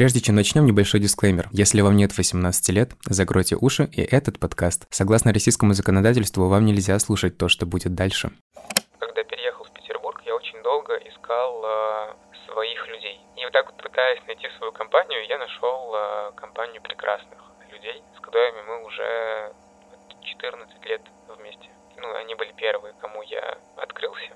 Прежде чем начнем, небольшой дисклеймер. Если вам нет 18 лет, закройте уши и этот подкаст. Согласно российскому законодательству, вам нельзя слушать то, что будет дальше. Когда переехал в Петербург, я очень долго искал э, своих людей. И вот так вот пытаясь найти свою компанию, я нашел э, компанию прекрасных людей, с которыми мы уже 14 лет вместе. Ну, они были первые, кому я открылся.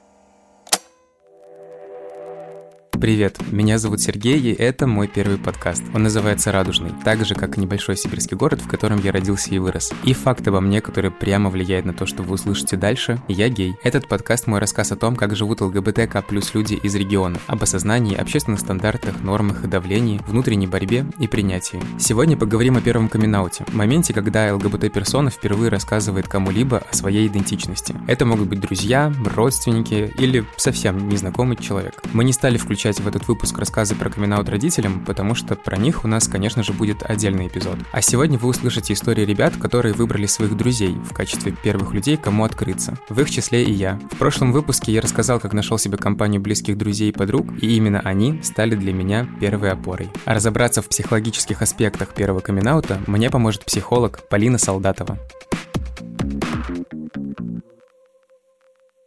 Привет, меня зовут Сергей, и это мой первый подкаст. Он называется «Радужный», так же, как и небольшой сибирский город, в котором я родился и вырос. И факт обо мне, который прямо влияет на то, что вы услышите дальше, я гей. Этот подкаст – мой рассказ о том, как живут ЛГБТК плюс люди из региона, об осознании, общественных стандартах, нормах и давлении, внутренней борьбе и принятии. Сегодня поговорим о первом камин моменте, когда ЛГБТ-персона впервые рассказывает кому-либо о своей идентичности. Это могут быть друзья, родственники или совсем незнакомый человек. Мы не стали включать включать в этот выпуск рассказы про камин родителям, потому что про них у нас, конечно же, будет отдельный эпизод. А сегодня вы услышите истории ребят, которые выбрали своих друзей в качестве первых людей, кому открыться. В их числе и я. В прошлом выпуске я рассказал, как нашел себе компанию близких друзей и подруг, и именно они стали для меня первой опорой. А разобраться в психологических аспектах первого камин мне поможет психолог Полина Солдатова.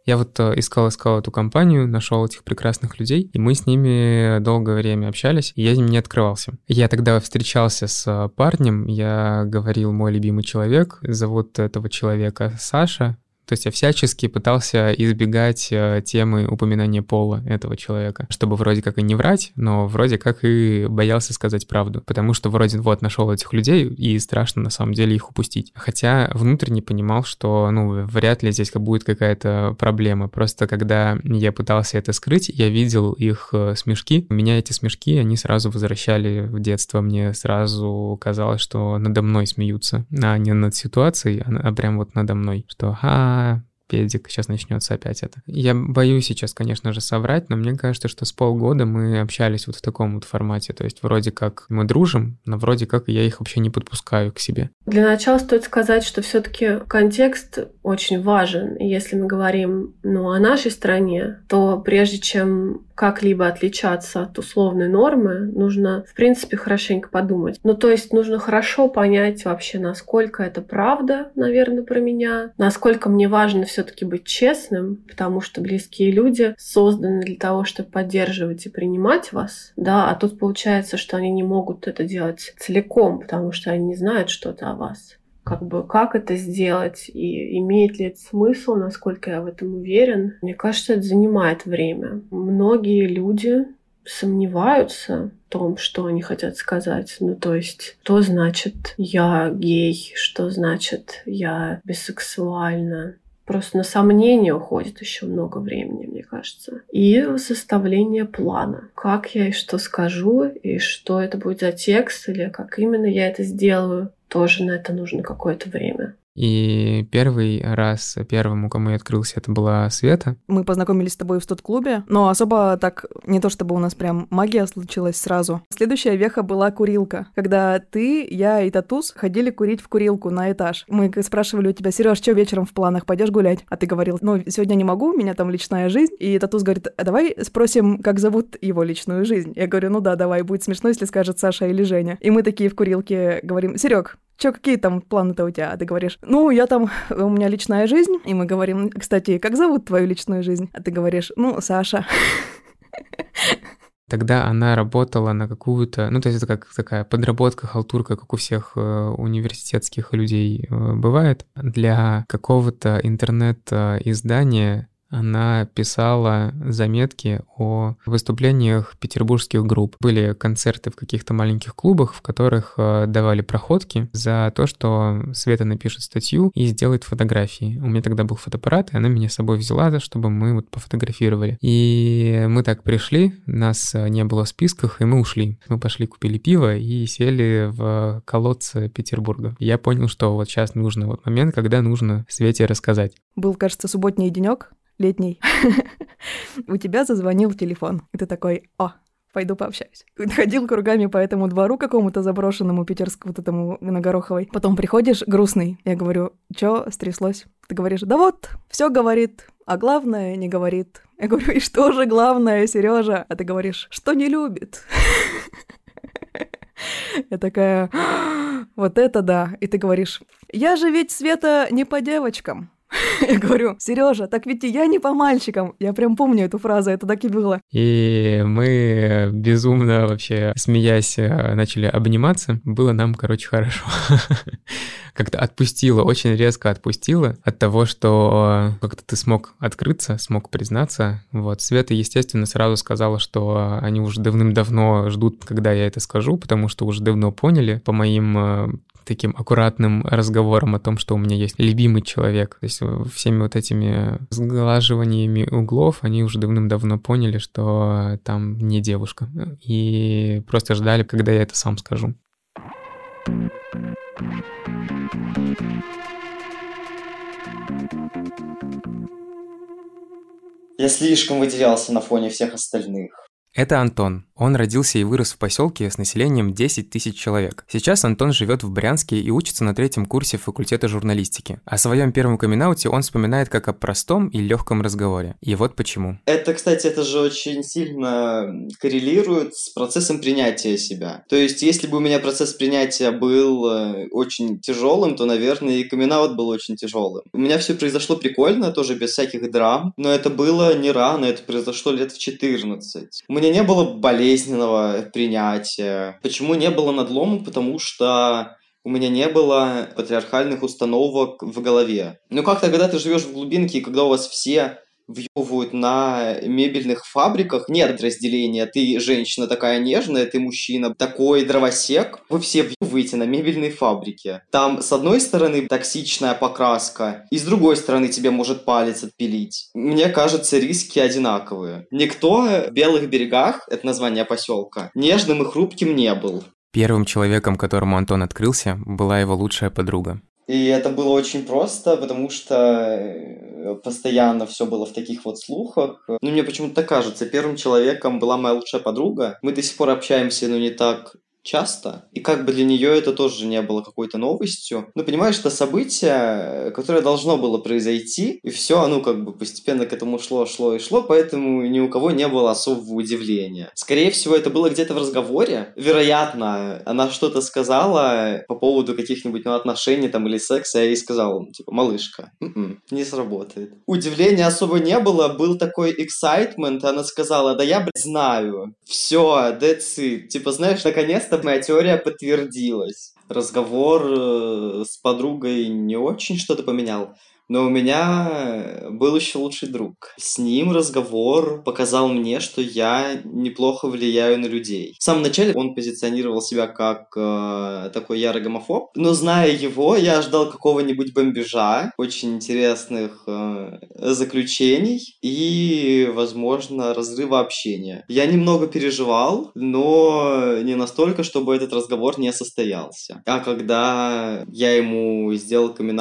Я вот э, искал-искал эту компанию, нашел этих прекрасных людей, и мы с ними долгое время общались, и я им не открывался. Я тогда встречался с э, парнем, я говорил «мой любимый человек», зовут этого человека Саша, то есть я всячески пытался избегать э, темы упоминания пола этого человека, чтобы вроде как и не врать, но вроде как и боялся сказать правду, потому что вроде вот нашел этих людей и страшно на самом деле их упустить. Хотя внутренне понимал, что ну вряд ли здесь будет какая-то проблема. Просто когда я пытался это скрыть, я видел их э, смешки. У меня эти смешки, они сразу возвращали в детство. Мне сразу казалось, что надо мной смеются, а не над ситуацией, а, а прям вот надо мной, что «а, педик, сейчас начнется опять это. Я боюсь сейчас, конечно же, соврать, но мне кажется, что с полгода мы общались вот в таком вот формате, то есть вроде как мы дружим, но вроде как я их вообще не подпускаю к себе. Для начала стоит сказать, что все таки контекст очень важен. Если мы говорим ну, о нашей стране, то прежде чем как-либо отличаться от условной нормы, нужно, в принципе, хорошенько подумать. Ну, то есть нужно хорошо понять вообще, насколько это правда, наверное, про меня, насколько мне важно все все-таки быть честным, потому что близкие люди созданы для того, чтобы поддерживать и принимать вас, да, а тут получается, что они не могут это делать целиком, потому что они не знают что-то о вас как бы как это сделать и имеет ли это смысл, насколько я в этом уверен. Мне кажется, это занимает время. Многие люди сомневаются в том, что они хотят сказать. Ну, то есть, что значит я гей, что значит я бисексуальна, Просто на сомнение уходит еще много времени, мне кажется. И составление плана. Как я и что скажу, и что это будет за текст, или как именно я это сделаю. Тоже на это нужно какое-то время. И первый раз, первому, кому я открылся, это была Света. Мы познакомились с тобой в тот клубе, но особо так, не то чтобы у нас прям магия случилась сразу. Следующая веха была курилка, когда ты, я и Татус ходили курить в курилку на этаж. Мы спрашивали у тебя, Сереж, что вечером в планах, пойдешь гулять? А ты говорил, ну, сегодня не могу, у меня там личная жизнь. И Татус говорит, а давай спросим, как зовут его личную жизнь. Я говорю, ну да, давай, будет смешно, если скажет Саша или Женя. И мы такие в курилке говорим, Серег, Чё, какие там планы-то у тебя? А ты говоришь, ну, я там, у меня личная жизнь. И мы говорим, кстати, как зовут твою личную жизнь? А ты говоришь, ну, Саша. Тогда она работала на какую-то, ну, то есть это как такая подработка, халтурка, как у всех э, университетских людей э, бывает, для какого-то интернет-издания она писала заметки о выступлениях петербургских групп. Были концерты в каких-то маленьких клубах, в которых э, давали проходки за то, что Света напишет статью и сделает фотографии. У меня тогда был фотоаппарат, и она меня с собой взяла, чтобы мы вот пофотографировали. И мы так пришли, нас э, не было в списках, и мы ушли. Мы пошли, купили пиво и сели в колодце Петербурга. Я понял, что вот сейчас нужно вот момент, когда нужно Свете рассказать. Был, кажется, субботний денек, летний, у тебя зазвонил телефон. И ты такой, о, пойду пообщаюсь. Ходил кругами по этому двору какому-то заброшенному питерскому, вот этому на. Потом приходишь грустный. Я говорю, чё стряслось? Ты говоришь, да вот, все говорит, а главное не говорит. Я говорю, и что же главное, Сережа? А ты говоришь, что не любит. Я такая, вот это да. И ты говоришь, я же ведь, Света, не по девочкам. Я говорю, Сережа, так ведь и я не по мальчикам. Я прям помню эту фразу, это так и было. И мы безумно вообще, смеясь, э, начали обниматься. Было нам, короче, хорошо. Как-то отпустило, очень резко отпустило от того, что как-то ты смог открыться, смог признаться. Вот, Света, естественно, сразу сказала, что они уже давным-давно ждут, когда я это скажу, потому что уже давно поняли по моим э, таким аккуратным разговором о том, что у меня есть любимый человек. То есть э, всеми вот этими сглаживаниями углов они уже давным-давно поняли, что там не девушка. И просто ждали, когда я это сам скажу. Я слишком выделялся на фоне всех остальных. Это Антон. Он родился и вырос в поселке с населением 10 тысяч человек. Сейчас Антон живет в Брянске и учится на третьем курсе факультета журналистики. О своем первом камин он вспоминает как о простом и легком разговоре. И вот почему. Это, кстати, это же очень сильно коррелирует с процессом принятия себя. То есть, если бы у меня процесс принятия был э, очень тяжелым, то, наверное, и камин был очень тяжелым. У меня все произошло прикольно, тоже без всяких драм, но это было не рано, это произошло лет в 14. Мне меня не было болезненного принятия. Почему не было надлома? Потому что у меня не было патриархальных установок в голове. Ну как-то, когда ты живешь в глубинке, и когда у вас все въебывают на мебельных фабриках, нет разделения. Ты женщина такая нежная, ты мужчина такой дровосек. Вы все въебываете на мебельной фабрике. Там с одной стороны токсичная покраска, и с другой стороны тебе может палец отпилить. Мне кажется, риски одинаковые. Никто в Белых берегах, это название поселка, нежным и хрупким не был. Первым человеком, которому Антон открылся, была его лучшая подруга. И это было очень просто, потому что э, постоянно все было в таких вот слухах. Ну, мне почему-то кажется, первым человеком была моя лучшая подруга. Мы до сих пор общаемся, но не так часто. И как бы для нее это тоже не было какой-то новостью. Ну, понимаешь, это событие, которое должно было произойти, и все, оно как бы постепенно к этому шло, шло и шло, поэтому ни у кого не было особого удивления. Скорее всего, это было где-то в разговоре. Вероятно, она что-то сказала по поводу каких-нибудь ну, отношений там или секса, я ей сказал, типа, малышка, м-м, не сработает. Удивления особо не было, был такой excitement, она сказала, да я, блядь, знаю. Все, that's it. Типа, знаешь, наконец-то моя теория подтвердилась. Разговор э, с подругой не очень что-то поменял. Но у меня был еще лучший друг. С ним разговор показал мне, что я неплохо влияю на людей. В самом начале он позиционировал себя как э, такой ярый гомофоб, но зная его, я ждал какого-нибудь бомбежа, очень интересных э, заключений и, возможно, разрыва общения. Я немного переживал, но не настолько, чтобы этот разговор не состоялся. А когда я ему сделал камин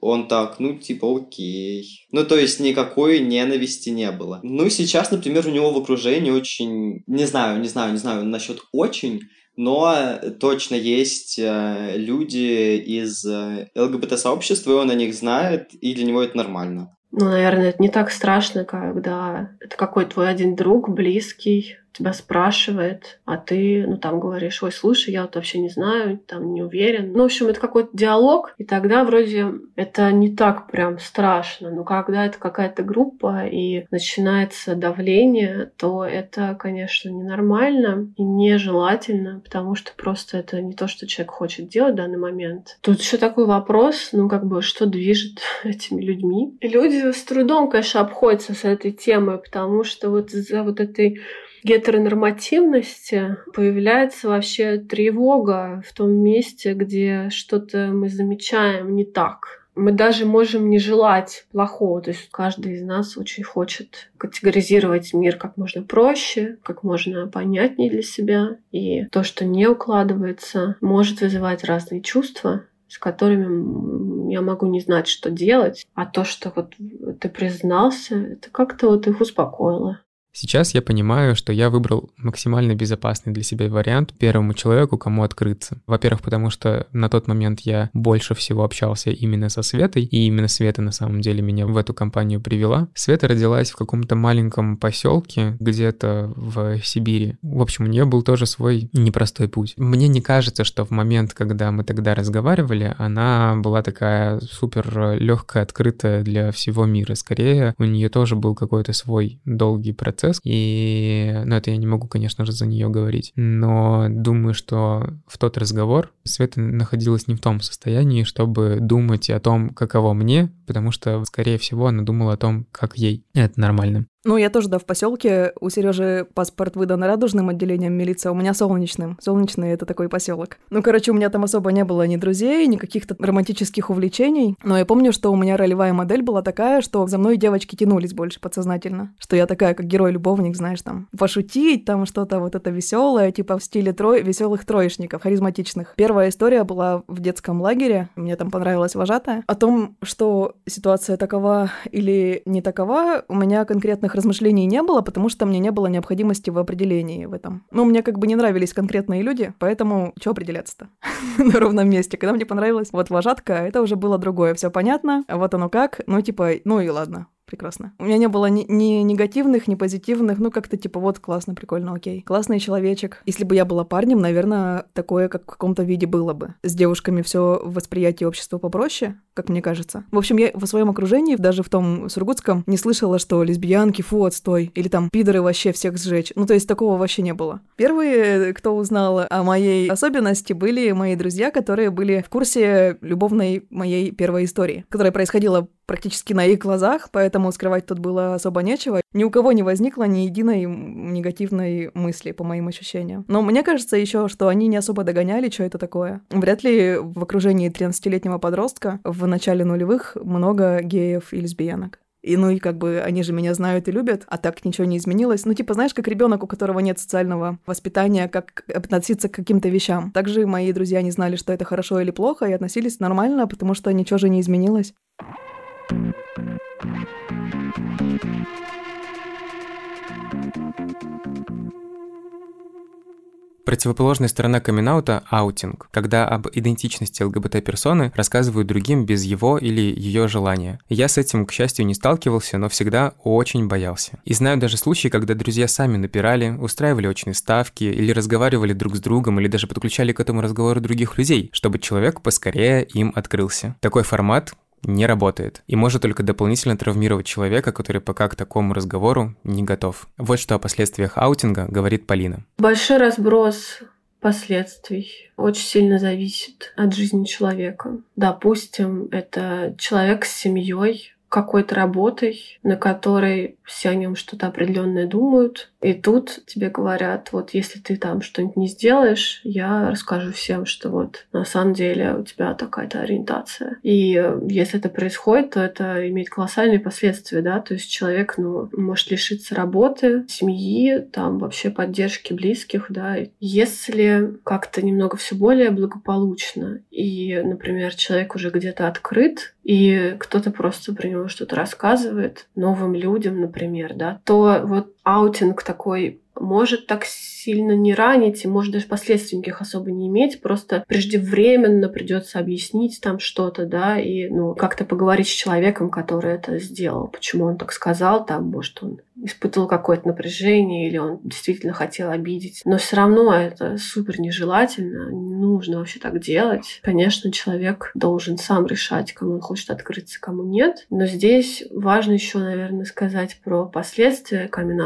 он так, ну, типа, окей. Ну, то есть никакой ненависти не было. Ну, сейчас, например, у него в окружении очень... Не знаю, не знаю, не знаю насчет очень, но точно есть э, люди из э, ЛГБТ-сообщества, и он о них знает, и для него это нормально. Ну, наверное, это не так страшно, когда это какой твой один друг, близкий, тебя спрашивает, а ты, ну, там говоришь, ой, слушай, я вот вообще не знаю, там не уверен. Ну, в общем, это какой-то диалог, и тогда вроде это не так прям страшно. Но когда это какая-то группа и начинается давление, то это, конечно, ненормально и нежелательно, потому что просто это не то, что человек хочет делать в данный момент. Тут еще такой вопрос, ну, как бы, что движет этими людьми? Люди с трудом, конечно, обходятся с этой темой, потому что вот из-за вот этой гетеронормативности появляется вообще тревога в том месте, где что-то мы замечаем не так. Мы даже можем не желать плохого. То есть каждый из нас очень хочет категоризировать мир как можно проще, как можно понятнее для себя. И то, что не укладывается, может вызывать разные чувства с которыми я могу не знать, что делать, а то, что вот ты признался, это как-то вот их успокоило. Сейчас я понимаю, что я выбрал максимально безопасный для себя вариант первому человеку, кому открыться. Во-первых, потому что на тот момент я больше всего общался именно со Светой, и именно Света на самом деле меня в эту компанию привела. Света родилась в каком-то маленьком поселке где-то в Сибири. В общем, у нее был тоже свой непростой путь. Мне не кажется, что в момент, когда мы тогда разговаривали, она была такая супер легкая, открытая для всего мира. Скорее, у нее тоже был какой-то свой долгий процесс, процесс, и, ну, это я не могу, конечно же, за нее говорить, но думаю, что в тот разговор Света находилась не в том состоянии, чтобы думать о том, каково мне, потому что, скорее всего, она думала о том, как ей. Это нормально. Ну, я тоже, да, в поселке. У Сережи паспорт выдан радужным отделением милиции, а у меня солнечным. Солнечный — это такой поселок. Ну, короче, у меня там особо не было ни друзей, ни каких-то романтических увлечений. Но я помню, что у меня ролевая модель была такая, что за мной девочки тянулись больше подсознательно. Что я такая, как герой-любовник, знаешь, там, пошутить, там что-то вот это веселое, типа в стиле трой... веселых троечников, харизматичных. Первая история была в детском лагере. Мне там понравилась вожатая. О том, что ситуация такова или не такова, у меня конкретных размышлений не было, потому что мне не было необходимости в определении в этом. Ну, мне как бы не нравились конкретные люди, поэтому что определяться-то на ровном месте? Когда мне понравилась вот вожатка, это уже было другое, все понятно, вот оно как, ну, типа, ну и ладно, прекрасно. У меня не было ни, ни негативных, ни позитивных, ну как-то типа вот классно, прикольно, окей. Классный человечек. Если бы я была парнем, наверное, такое как в каком-то виде было бы. С девушками все восприятие общества попроще, как мне кажется. В общем, я в своем окружении, даже в том Сургутском, не слышала, что лесбиянки, фу, отстой, или там пидоры вообще всех сжечь. Ну то есть такого вообще не было. Первые, кто узнал о моей особенности, были мои друзья, которые были в курсе любовной моей первой истории, которая происходила практически на их глазах, поэтому скрывать тут было особо нечего. Ни у кого не возникло ни единой негативной мысли, по моим ощущениям. Но мне кажется еще, что они не особо догоняли, что это такое. Вряд ли в окружении 13-летнего подростка в начале нулевых много геев и лесбиянок. И ну и как бы они же меня знают и любят, а так ничего не изменилось. Ну типа знаешь, как ребенок, у которого нет социального воспитания, как относиться к каким-то вещам. Также мои друзья не знали, что это хорошо или плохо, и относились нормально, потому что ничего же не изменилось. Противоположная сторона камин аутинг, когда об идентичности ЛГБТ-персоны рассказывают другим без его или ее желания. Я с этим, к счастью, не сталкивался, но всегда очень боялся. И знаю даже случаи, когда друзья сами напирали, устраивали очные ставки, или разговаривали друг с другом, или даже подключали к этому разговору других людей, чтобы человек поскорее им открылся. Такой формат, не работает и может только дополнительно травмировать человека, который пока к такому разговору не готов. Вот что о последствиях аутинга говорит Полина. Большой разброс последствий очень сильно зависит от жизни человека. Допустим, это человек с семьей, какой-то работой, на которой все о нем что-то определенное думают. И тут тебе говорят, вот если ты там что-нибудь не сделаешь, я расскажу всем, что вот на самом деле у тебя такая-то ориентация. И если это происходит, то это имеет колоссальные последствия, да, то есть человек, ну, может лишиться работы, семьи, там вообще поддержки близких, да. Если как-то немного все более благополучно, и, например, человек уже где-то открыт, и кто-то просто про него что-то рассказывает новым людям, например, да, то вот аутинг такой может так сильно не ранить и может даже последствий никаких особо не иметь, просто преждевременно придется объяснить там что-то, да, и ну, как-то поговорить с человеком, который это сделал, почему он так сказал, там, может, он испытывал какое-то напряжение или он действительно хотел обидеть. Но все равно это супер нежелательно, не нужно вообще так делать. Конечно, человек должен сам решать, кому он хочет открыться, кому нет. Но здесь важно еще, наверное, сказать про последствия камин.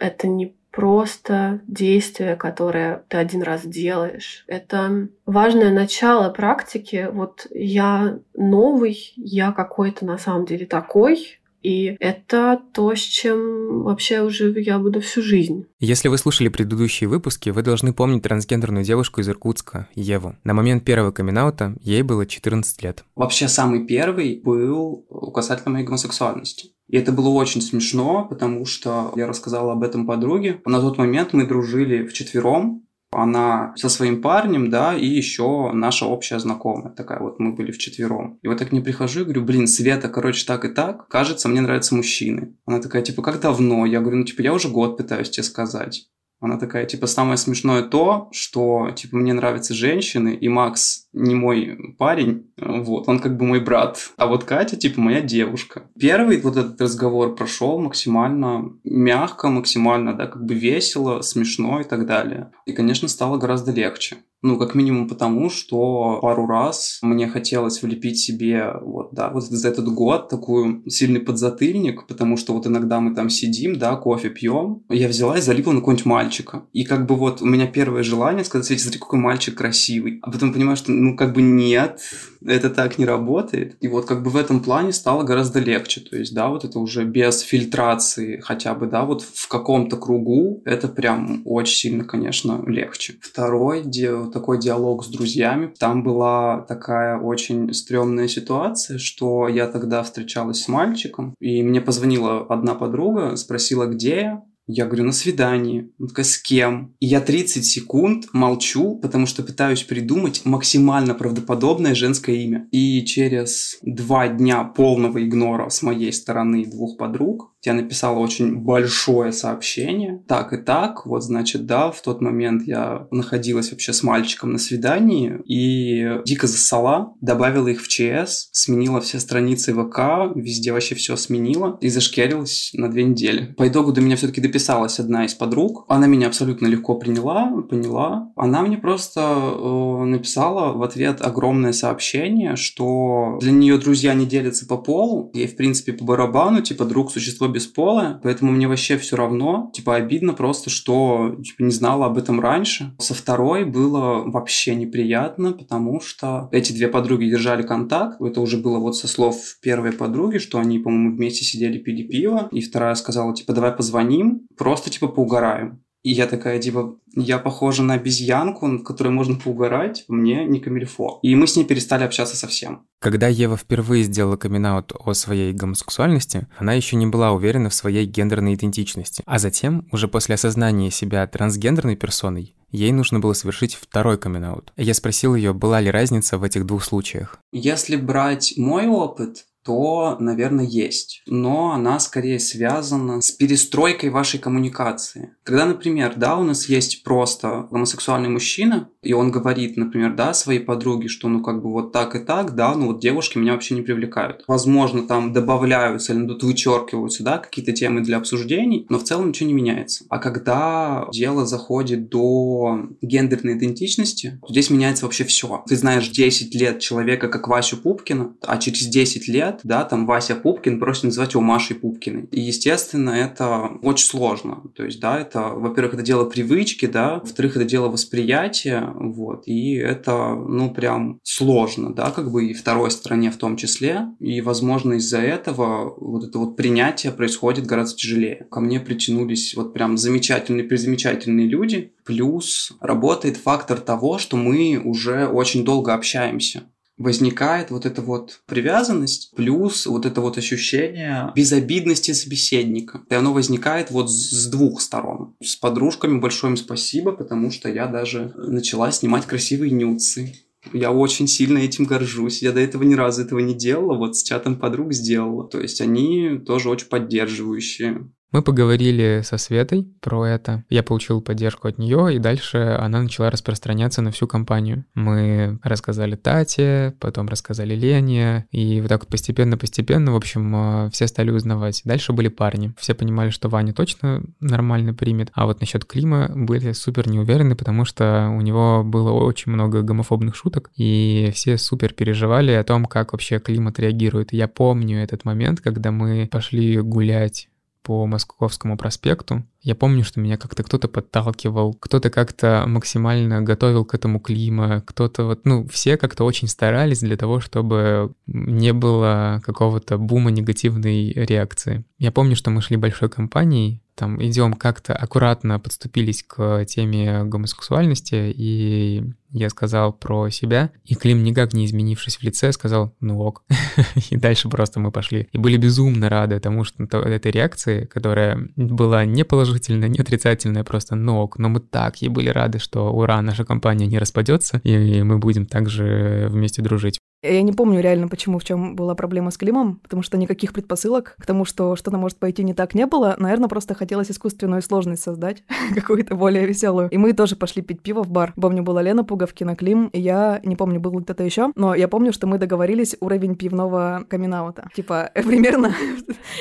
Это не просто действие, которое ты один раз делаешь. Это важное начало практики. Вот я новый, я какой-то на самом деле такой, и это то, с чем вообще уже я буду всю жизнь. Если вы слушали предыдущие выпуски, вы должны помнить трансгендерную девушку из Иркутска, Еву. На момент первого камин ей было 14 лет. Вообще самый первый был касательно моей гомосексуальности. И это было очень смешно, потому что я рассказала об этом подруге. На тот момент мы дружили вчетвером, Она со своим парнем, да, и еще наша общая знакомая. Такая вот мы были вчетвером. И вот так не прихожу и говорю, блин, Света, короче, так и так. Кажется, мне нравятся мужчины. Она такая, типа, как давно? Я говорю, ну, типа, я уже год пытаюсь тебе сказать. Она такая, типа, самое смешное то, что, типа, мне нравятся женщины, и Макс не мой парень, вот, он как бы мой брат, а вот Катя, типа, моя девушка. Первый вот этот разговор прошел максимально мягко, максимально, да, как бы весело, смешно и так далее. И, конечно, стало гораздо легче. Ну, как минимум потому, что пару раз мне хотелось влепить себе вот, да, вот за этот год такой сильный подзатыльник, потому что вот иногда мы там сидим, да, кофе пьем, я взяла и залипла на какого-нибудь мальчика. И как бы вот у меня первое желание сказать, Свете, смотри, какой мальчик красивый. А потом понимаю, что ну как бы нет, это так не работает. И вот как бы в этом плане стало гораздо легче. То есть, да, вот это уже без фильтрации хотя бы, да, вот в каком-то кругу, это прям очень сильно, конечно, легче. Второй ди- такой диалог с друзьями. Там была такая очень стрёмная ситуация, что я тогда встречалась с мальчиком, и мне позвонила одна подруга, спросила, где я. Я говорю, на свидании. Он такая, с кем? И я 30 секунд молчу, потому что пытаюсь придумать максимально правдоподобное женское имя. И через два дня полного игнора с моей стороны двух подруг я написала очень большое сообщение. Так и так, вот значит, да, в тот момент я находилась вообще с мальчиком на свидании и дико зассала, добавила их в ЧС, сменила все страницы ВК, везде вообще все сменила и зашкерилась на две недели. По итогу до меня все-таки дописалась одна из подруг. Она меня абсолютно легко приняла, поняла. Она мне просто э, написала в ответ огромное сообщение, что для нее друзья не делятся по полу, ей в принципе по барабану, типа друг существо бесполое, поэтому мне вообще все равно. Типа обидно просто, что типа, не знала об этом раньше. Со второй было вообще неприятно, потому что эти две подруги держали контакт. Это уже было вот со слов первой подруги, что они, по-моему, вместе сидели, пили пиво. И вторая сказала, типа, давай позвоним, просто, типа, поугараем. И я такая, типа, я похожа на обезьянку, над которой можно поугарать, мне не камильфо. И мы с ней перестали общаться совсем. Когда Ева впервые сделала камин о своей гомосексуальности, она еще не была уверена в своей гендерной идентичности. А затем, уже после осознания себя трансгендерной персоной, ей нужно было совершить второй камин -аут. Я спросил ее, была ли разница в этих двух случаях. Если брать мой опыт, то, наверное, есть. Но она скорее связана с перестройкой вашей коммуникации. Когда, например, да, у нас есть просто гомосексуальный мужчина, и он говорит, например, да, своей подруге, что ну как бы вот так и так, да, ну вот девушки меня вообще не привлекают. Возможно, там добавляются или тут вычеркиваются, да, какие-то темы для обсуждений, но в целом ничего не меняется. А когда дело заходит до гендерной идентичности, то здесь меняется вообще все. Ты знаешь 10 лет человека, как Васю Пупкина, а через 10 лет да, там Вася Пупкин просит называть его Машей Пупкиной. И, естественно, это очень сложно. То есть, да, это, во-первых, это дело привычки, да, во-вторых, это дело восприятия, вот, и это, ну, прям сложно, да, как бы и второй стороне в том числе, и, возможно, из-за этого вот это вот принятие происходит гораздо тяжелее. Ко мне притянулись вот прям замечательные, призамечательные люди, плюс работает фактор того, что мы уже очень долго общаемся возникает вот эта вот привязанность, плюс вот это вот ощущение безобидности собеседника. И оно возникает вот с двух сторон. С подружками большое им спасибо, потому что я даже начала снимать красивые нюцы. Я очень сильно этим горжусь. Я до этого ни разу этого не делала, вот с чатом подруг сделала. То есть они тоже очень поддерживающие. Мы поговорили со Светой про это. Я получил поддержку от нее, и дальше она начала распространяться на всю компанию. Мы рассказали Тате, потом рассказали Лене, и вот так вот постепенно-постепенно, в общем, э, все стали узнавать. Дальше были парни. Все понимали, что Ваня точно нормально примет, а вот насчет Клима были супер неуверены, потому что у него было очень много гомофобных шуток, и все супер переживали о том, как вообще Клим отреагирует. Я помню этот момент, когда мы пошли гулять по Московскому проспекту. Я помню, что меня как-то кто-то подталкивал, кто-то как-то максимально готовил к этому клима, кто-то вот, ну, все как-то очень старались для того, чтобы не было какого-то бума негативной реакции. Я помню, что мы шли большой компанией, там идем как-то аккуратно подступились к теме гомосексуальности, и я сказал про себя, и Клим, никак не изменившись в лице, сказал «ну ок». и дальше просто мы пошли. И были безумно рады тому, что этой реакции, которая была не положительная, не отрицательная, просто «ну ок». Но мы так ей были рады, что ура, наша компания не распадется, и мы будем также вместе дружить. Я не помню реально, почему, в чем была проблема с Климом, потому что никаких предпосылок к тому, что что-то может пойти не так, не было. Наверное, просто хотелось искусственную сложность создать, какую-то более веселую. И мы тоже пошли пить пиво в бар. Помню, была Лена Пуговкина, Клим, и я не помню, был кто-то еще, но я помню, что мы договорились уровень пивного камин -аута. Типа, примерно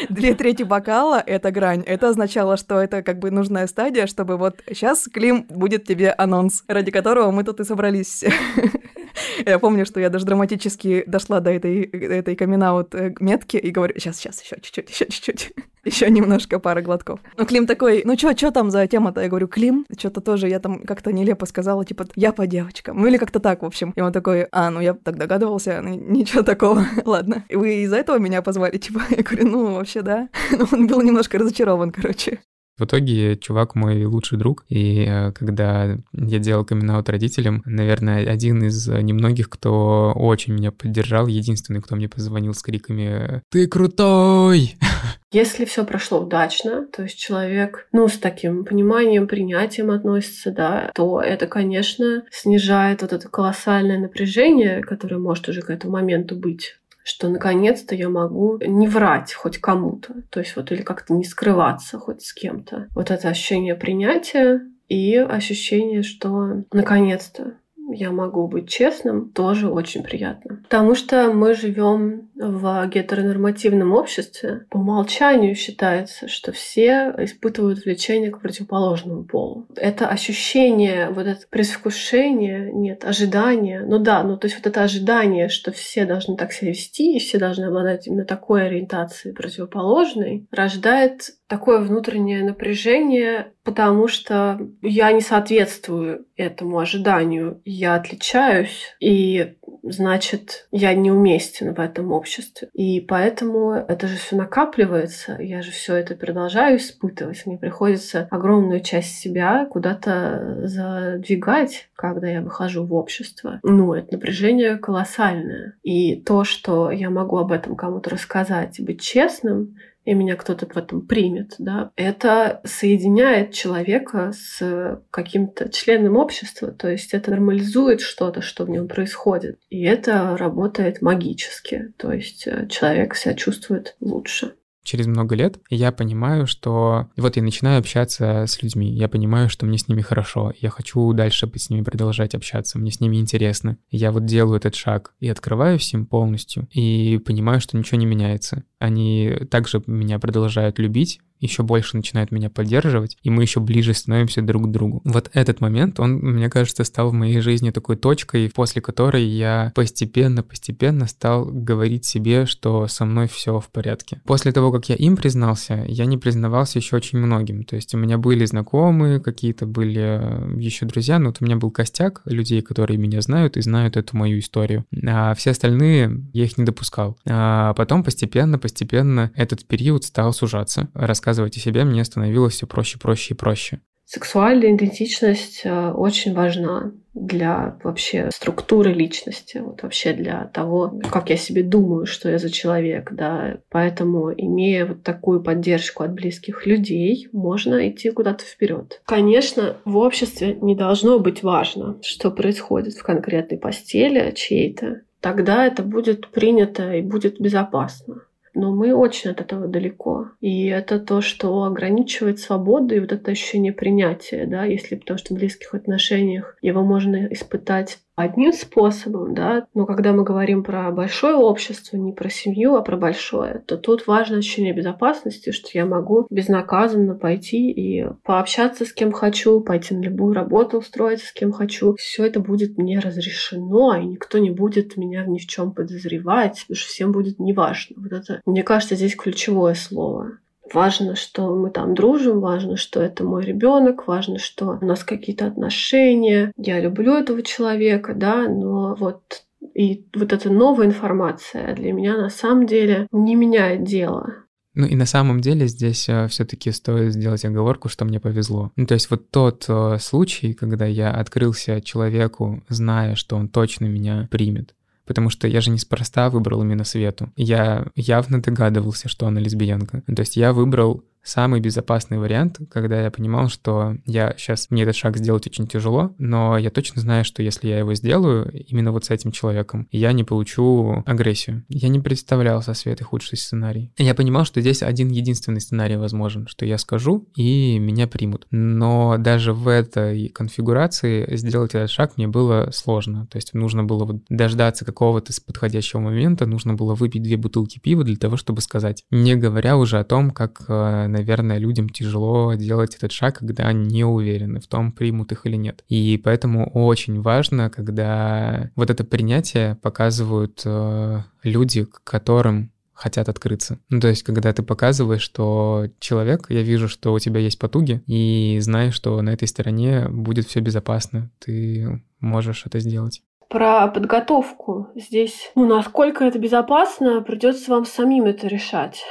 две трети бокала — это грань. Это означало, что это как бы нужная стадия, чтобы вот сейчас, Клим, будет тебе анонс, ради которого мы тут и собрались. Я помню, что я даже драматически дошла до этой, этой камин э, метки и говорю, сейчас, сейчас, еще чуть-чуть, еще чуть-чуть. Еще немножко пара глотков. Ну, Клим такой, ну чё, чё там за тема-то? Я говорю, Клим, что-то тоже я там как-то нелепо сказала, типа, я по девочкам. Ну или как-то так, в общем. И он такой, а, ну я так догадывался, ну, ничего такого, ладно. И вы из-за этого меня позвали, типа? Я говорю, ну вообще да. Но он был немножко разочарован, короче. В итоге чувак мой лучший друг, и э, когда я делал камин родителям, наверное, один из немногих, кто очень меня поддержал, единственный, кто мне позвонил с криками «Ты крутой!» Если все прошло удачно, то есть человек, ну, с таким пониманием, принятием относится, да, то это, конечно, снижает вот это колоссальное напряжение, которое может уже к этому моменту быть что наконец-то я могу не врать хоть кому-то, то есть вот или как-то не скрываться хоть с кем-то. Вот это ощущение принятия и ощущение, что наконец-то я могу быть честным, тоже очень приятно. Потому что мы живем в гетеронормативном обществе. По умолчанию считается, что все испытывают влечение к противоположному полу. Это ощущение, вот это предвкушение, нет, ожидание. Ну да, ну то есть вот это ожидание, что все должны так себя вести, и все должны обладать именно такой ориентацией противоположной, рождает такое внутреннее напряжение, потому что я не соответствую этому ожиданию, я отличаюсь, и значит, я неуместен в этом обществе. И поэтому это же все накапливается, я же все это продолжаю испытывать. Мне приходится огромную часть себя куда-то задвигать, когда я выхожу в общество. Ну, это напряжение колоссальное. И то, что я могу об этом кому-то рассказать и быть честным, и меня кто-то в этом примет, да, это соединяет человека с каким-то членом общества, то есть это нормализует что-то, что в нем происходит. И это работает магически, то есть э, человек себя чувствует лучше через много лет я понимаю, что вот я начинаю общаться с людьми, я понимаю, что мне с ними хорошо, я хочу дальше с ними продолжать общаться, мне с ними интересно. Я вот делаю этот шаг и открываюсь им полностью, и понимаю, что ничего не меняется. Они также меня продолжают любить, еще больше начинают меня поддерживать, и мы еще ближе становимся друг к другу. Вот этот момент, он, мне кажется, стал в моей жизни такой точкой, после которой я постепенно-постепенно стал говорить себе, что со мной все в порядке. После того, как я им признался, я не признавался еще очень многим. То есть у меня были знакомые, какие-то были э, еще друзья, но вот у меня был костяк людей, которые меня знают и знают эту мою историю. А все остальные, я их не допускал. А потом постепенно, постепенно этот период стал сужаться. Рассказывать о себе мне становилось все проще, проще и проще. Сексуальная идентичность э, очень важна для вообще структуры личности, вот вообще для того, как я себе думаю, что я за человек, да. Поэтому, имея вот такую поддержку от близких людей, можно идти куда-то вперед. Конечно, в обществе не должно быть важно, что происходит в конкретной постели чьей-то. Тогда это будет принято и будет безопасно но мы очень от этого далеко. И это то, что ограничивает свободу и вот это ощущение принятия, да, если потому что в близких отношениях его можно испытать одним способом, да, но когда мы говорим про большое общество, не про семью, а про большое, то тут важно ощущение безопасности, что я могу безнаказанно пойти и пообщаться с кем хочу, пойти на любую работу устроиться с кем хочу. Все это будет мне разрешено, и никто не будет меня ни в чем подозревать, потому что всем будет неважно. Вот это, мне кажется, здесь ключевое слово. Важно, что мы там дружим, важно, что это мой ребенок, важно, что у нас какие-то отношения. Я люблю этого человека, да, но вот и вот эта новая информация для меня на самом деле не меняет дело. Ну и на самом деле здесь э, все-таки стоит сделать оговорку, что мне повезло. Ну то есть вот тот э, случай, когда я открылся человеку, зная, что он точно меня примет, потому что я же неспроста выбрал именно Свету. Я явно догадывался, что она лесбиянка. То есть я выбрал самый безопасный вариант, когда я понимал, что я сейчас, мне этот шаг сделать очень тяжело, но я точно знаю, что если я его сделаю именно вот с этим человеком, я не получу агрессию. Я не представлял со Светой худший сценарий. Я понимал, что здесь один единственный сценарий возможен, что я скажу, и меня примут. Но даже в этой конфигурации сделать этот шаг мне было сложно. То есть нужно было вот дождаться какого-то подходящего момента, нужно было выпить две бутылки пива для того, чтобы сказать. Не говоря уже о том, как э, наверное, людям тяжело делать этот шаг, когда они не уверены в том, примут их или нет. И поэтому очень важно, когда вот это принятие показывают э, люди, к которым хотят открыться. Ну, то есть, когда ты показываешь, что человек, я вижу, что у тебя есть потуги, и знаешь, что на этой стороне будет все безопасно, ты можешь это сделать. Про подготовку. Здесь, ну, насколько это безопасно, придется вам самим это решать.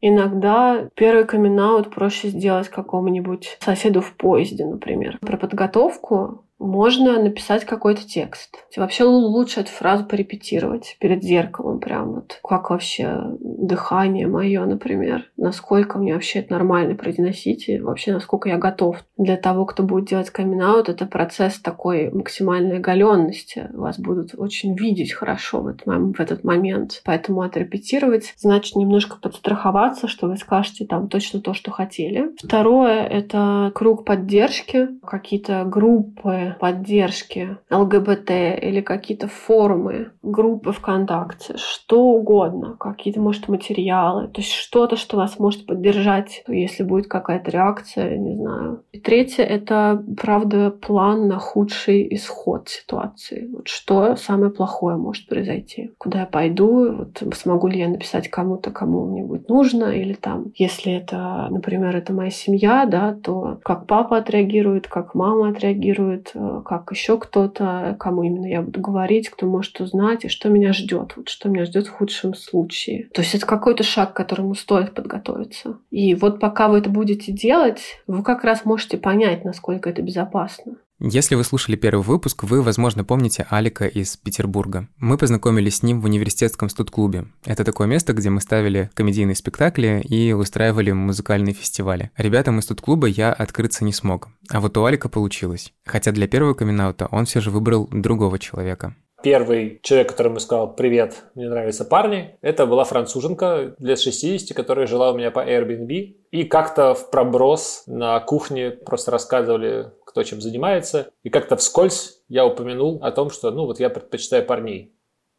Иногда первый камин проще сделать какому-нибудь соседу в поезде, например. Про подготовку можно написать какой-то текст. Вообще лучше эту фразу порепетировать перед зеркалом, прям вот как вообще дыхание мое, например, насколько мне вообще это нормально произносить и вообще насколько я готов. Для того, кто будет делать камин это процесс такой максимальной оголенности. Вас будут очень видеть хорошо в этот, в этот момент. Поэтому отрепетировать значит немножко подстраховаться, что вы скажете там точно то, что хотели. Второе — это круг поддержки, какие-то группы, поддержки ЛГБТ или какие-то форумы, группы ВКонтакте, что угодно, какие-то, может, материалы, то есть что-то, что вас может поддержать, если будет какая-то реакция, не знаю. И третье — это, правда, план на худший исход ситуации. Вот что самое плохое может произойти? Куда я пойду? Вот смогу ли я написать кому-то, кому мне будет нужно? Или там, если это, например, это моя семья, да, то как папа отреагирует, как мама отреагирует, как еще кто-то, кому именно я буду говорить, кто может узнать, и что меня ждет, вот что меня ждет в худшем случае. То есть это какой-то шаг, к которому стоит подготовиться. И вот пока вы это будете делать, вы как раз можете понять, насколько это безопасно. Если вы слушали первый выпуск, вы, возможно, помните Алика из Петербурга. Мы познакомились с ним в университетском студ-клубе. Это такое место, где мы ставили комедийные спектакли и устраивали музыкальные фестивали. Ребятам из студ-клуба я открыться не смог. А вот у Алика получилось. Хотя для первого камин он все же выбрал другого человека. Первый человек, которому сказал «Привет, мне нравятся парни», это была француженка лет 60, которая жила у меня по Airbnb. И как-то в проброс на кухне просто рассказывали, кто чем занимается. И как-то вскользь я упомянул о том, что, ну, вот я предпочитаю парней.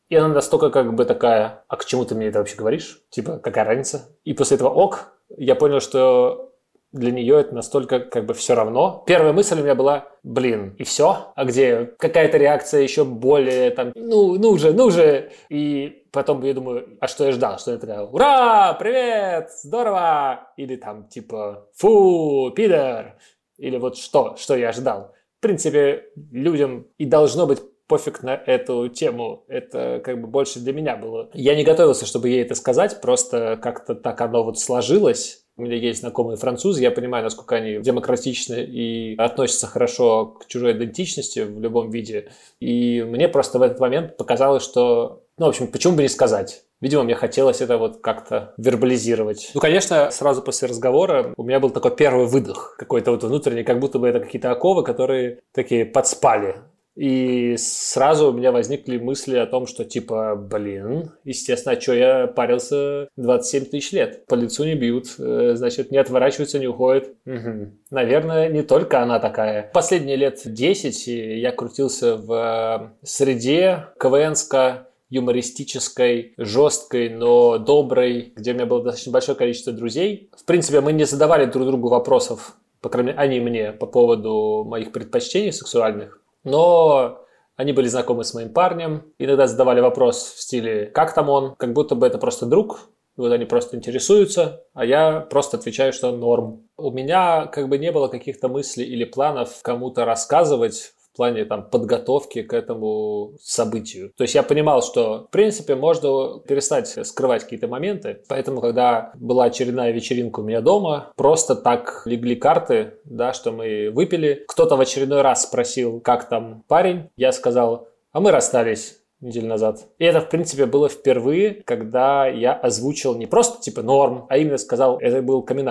И она настолько как бы такая, а к чему ты мне это вообще говоришь? Типа, какая разница? И после этого ок, я понял, что для нее это настолько как бы все равно. Первая мысль у меня была, блин, и все? А где какая-то реакция еще более там, ну, ну же, ну же. И потом я думаю, а что я ждал? Что такая, ура, привет, здорово. Или там типа, фу, пидор. Или вот что, что я ожидал. В принципе, людям и должно быть пофиг на эту тему. Это как бы больше для меня было. Я не готовился, чтобы ей это сказать, просто как-то так оно вот сложилось. У меня есть знакомые французы, я понимаю, насколько они демократичны и относятся хорошо к чужой идентичности в любом виде. И мне просто в этот момент показалось, что, ну, в общем, почему бы не сказать? Видимо, мне хотелось это вот как-то вербализировать. Ну, конечно, сразу после разговора у меня был такой первый выдох, какой-то вот внутренний, как будто бы это какие-то оковы, которые такие подспали. И сразу у меня возникли мысли о том, что типа, блин, естественно, а что я парился 27 тысяч лет? По лицу не бьют, э, значит, не отворачиваются, не уходят. Угу. Наверное, не только она такая. Последние лет 10 я крутился в среде КВНска юмористической, жесткой, но доброй, где у меня было достаточно большое количество друзей. В принципе, мы не задавали друг другу вопросов, по крайней мере, они мне по поводу моих предпочтений сексуальных. Но они были знакомы с моим парнем, иногда задавали вопрос в стиле «как там он?», как будто бы это просто друг, вот они просто интересуются, а я просто отвечаю, что норм. У меня как бы не было каких-то мыслей или планов кому-то рассказывать плане там подготовки к этому событию. То есть я понимал, что в принципе можно перестать скрывать какие-то моменты, поэтому когда была очередная вечеринка у меня дома, просто так легли карты, да, что мы выпили. Кто-то в очередной раз спросил, как там парень, я сказал, а мы расстались неделю назад. И это, в принципе, было впервые, когда я озвучил не просто типа норм, а именно сказал, это был камин.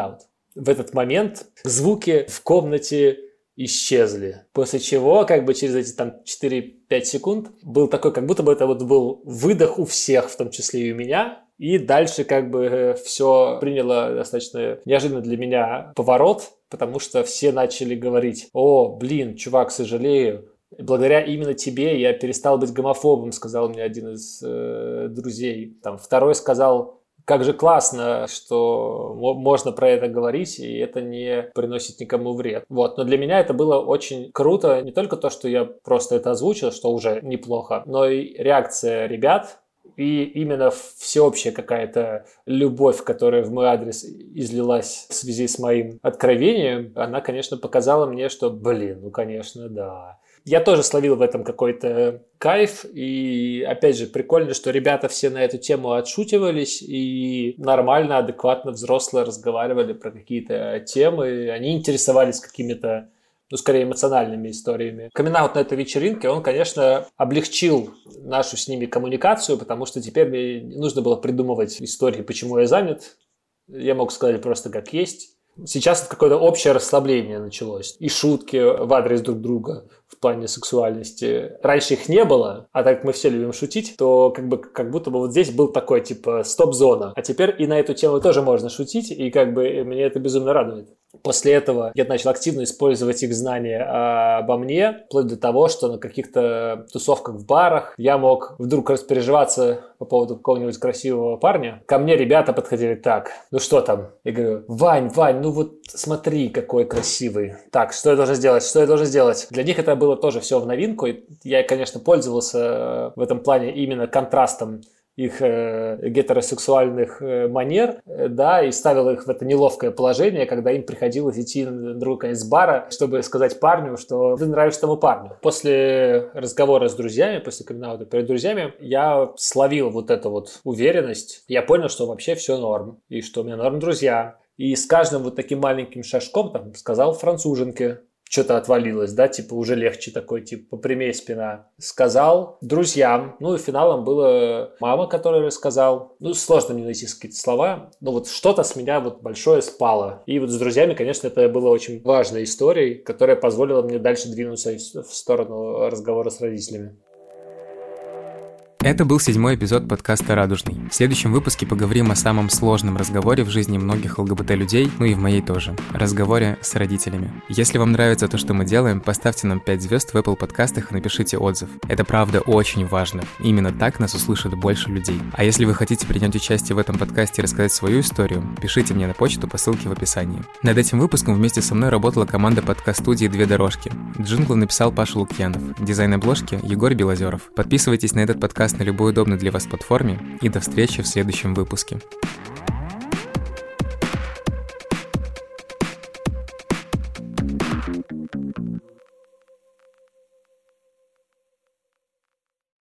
В этот момент звуки в комнате исчезли. После чего, как бы через эти там 4-5 секунд, был такой, как будто бы это вот был выдох у всех, в том числе и у меня. И дальше как бы все приняло достаточно неожиданно для меня поворот, потому что все начали говорить, о, блин, чувак, сожалею, благодаря именно тебе я перестал быть гомофобом, сказал мне один из э, друзей. Там второй сказал, как же классно, что можно про это говорить, и это не приносит никому вред. Вот. Но для меня это было очень круто. Не только то, что я просто это озвучил, что уже неплохо, но и реакция ребят, и именно всеобщая какая-то любовь, которая в мой адрес излилась в связи с моим откровением, она, конечно, показала мне, что, блин, ну, конечно, да я тоже словил в этом какой-то кайф. И опять же, прикольно, что ребята все на эту тему отшутивались и нормально, адекватно, взрослые разговаривали про какие-то темы. Они интересовались какими-то ну, скорее эмоциональными историями. камин на этой вечеринке, он, конечно, облегчил нашу с ними коммуникацию, потому что теперь мне не нужно было придумывать истории, почему я занят. Я мог сказать просто как есть. Сейчас какое-то общее расслабление началось. И шутки в адрес друг друга в плане сексуальности. Раньше их не было, а так как мы все любим шутить, то как бы как будто бы вот здесь был такой типа стоп-зона. А теперь и на эту тему тоже можно шутить, и как бы меня это безумно радует. После этого я начал активно использовать их знания обо мне, вплоть до того, что на каких-то тусовках в барах я мог вдруг распереживаться по поводу какого-нибудь красивого парня. Ко мне ребята подходили так, ну что там? Я говорю, Вань, Вань, ну вот смотри, какой красивый. Так, что я должен сделать? Что я должен сделать? Для них это было тоже все в новинку. Я, конечно, пользовался э, в этом плане именно контрастом их э, гетеросексуальных э, манер, да, и ставил их в это неловкое положение, когда им приходилось идти на другой конец бара, чтобы сказать парню, что ты нравишься тому парню. После разговора с друзьями, после камин перед друзьями, я словил вот эту вот уверенность. Я понял, что вообще все норм, и что у меня норм друзья. И с каждым вот таким маленьким шажком там сказал француженке, что-то отвалилось, да, типа уже легче такой, типа попрямее спина. Сказал друзьям, ну и финалом была мама, которая рассказал. Ну, сложно мне найти какие-то слова, но вот что-то с меня вот большое спало. И вот с друзьями, конечно, это было очень важной историей, которая позволила мне дальше двинуться в сторону разговора с родителями. Это был седьмой эпизод подкаста «Радужный». В следующем выпуске поговорим о самом сложном разговоре в жизни многих ЛГБТ-людей, ну и в моей тоже. Разговоре с родителями. Если вам нравится то, что мы делаем, поставьте нам 5 звезд в Apple подкастах и напишите отзыв. Это правда очень важно. Именно так нас услышат больше людей. А если вы хотите принять участие в этом подкасте и рассказать свою историю, пишите мне на почту по ссылке в описании. Над этим выпуском вместе со мной работала команда подкаст-студии «Две дорожки». Джинглы написал Паша Лукьянов. Дизайн обложки – Егор Белозеров. Подписывайтесь на этот подкаст на любой удобной для вас платформе и до встречи в следующем выпуске.